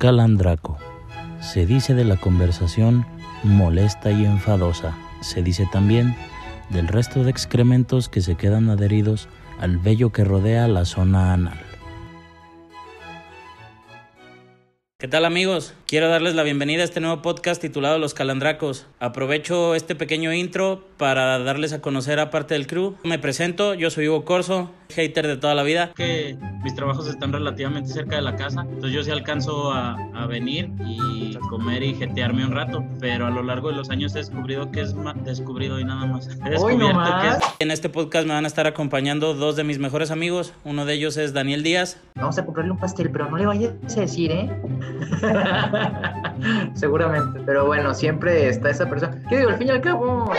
Calandraco. Se dice de la conversación molesta y enfadosa. Se dice también del resto de excrementos que se quedan adheridos al vello que rodea la zona anal. ¿Qué tal amigos? Quiero darles la bienvenida a este nuevo podcast titulado Los Calandracos. Aprovecho este pequeño intro para darles a conocer a parte del crew. Me presento, yo soy Hugo Corso, hater de toda la vida. Que mis trabajos están relativamente cerca de la casa, entonces yo sí alcanzo a, a venir y comer y jetearme un rato, pero a lo largo de los años he descubrido que es descubrido y nada más. He descubierto que es... En este podcast me van a estar acompañando dos de mis mejores amigos. Uno de ellos es Daniel Díaz. Vamos a comprarle un pastel, pero no le vayas a decir, ¿eh? Seguramente. Pero bueno, siempre está esa persona. ¿Qué digo? Al fin y al cabo.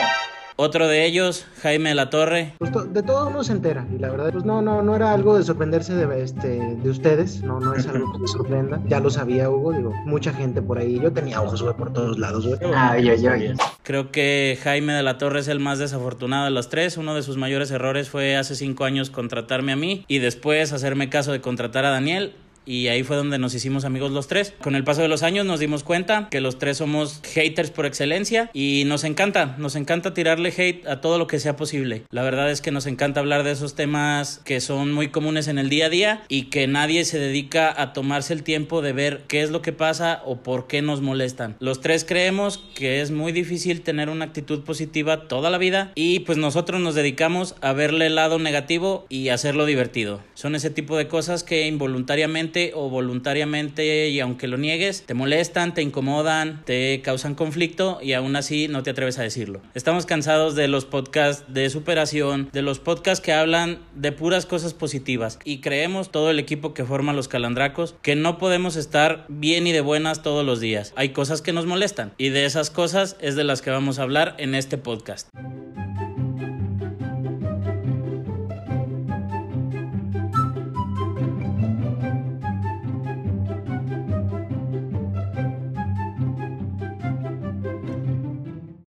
Otro de ellos, Jaime de la Torre. Pues de todo uno se entera y la verdad, pues no, no, no era algo de sorprenderse de, este, de ustedes, no, no es algo que me sorprenda. Ya lo sabía Hugo, digo, mucha gente por ahí. Yo tenía ojos, güey, por todos lados, güey. Ay, ay, ay. Creo que Jaime de la Torre es el más desafortunado de los tres. Uno de sus mayores errores fue hace cinco años contratarme a mí y después hacerme caso de contratar a Daniel y ahí fue donde nos hicimos amigos los tres. Con el paso de los años nos dimos cuenta que los tres somos haters por excelencia y nos encanta, nos encanta tirarle hate a todo lo que sea posible. La verdad es que nos encanta hablar de esos temas que son muy comunes en el día a día y que nadie se dedica a tomarse el tiempo de ver qué es lo que pasa o por qué nos molestan. Los tres creemos que es muy difícil tener una actitud positiva toda la vida y pues nosotros nos dedicamos a verle el lado negativo y hacerlo divertido. Son ese tipo de cosas que involuntariamente o voluntariamente y aunque lo niegues, te molestan, te incomodan, te causan conflicto y aún así no te atreves a decirlo. Estamos cansados de los podcasts de superación, de los podcasts que hablan de puras cosas positivas y creemos todo el equipo que forma los calandracos que no podemos estar bien y de buenas todos los días. Hay cosas que nos molestan y de esas cosas es de las que vamos a hablar en este podcast.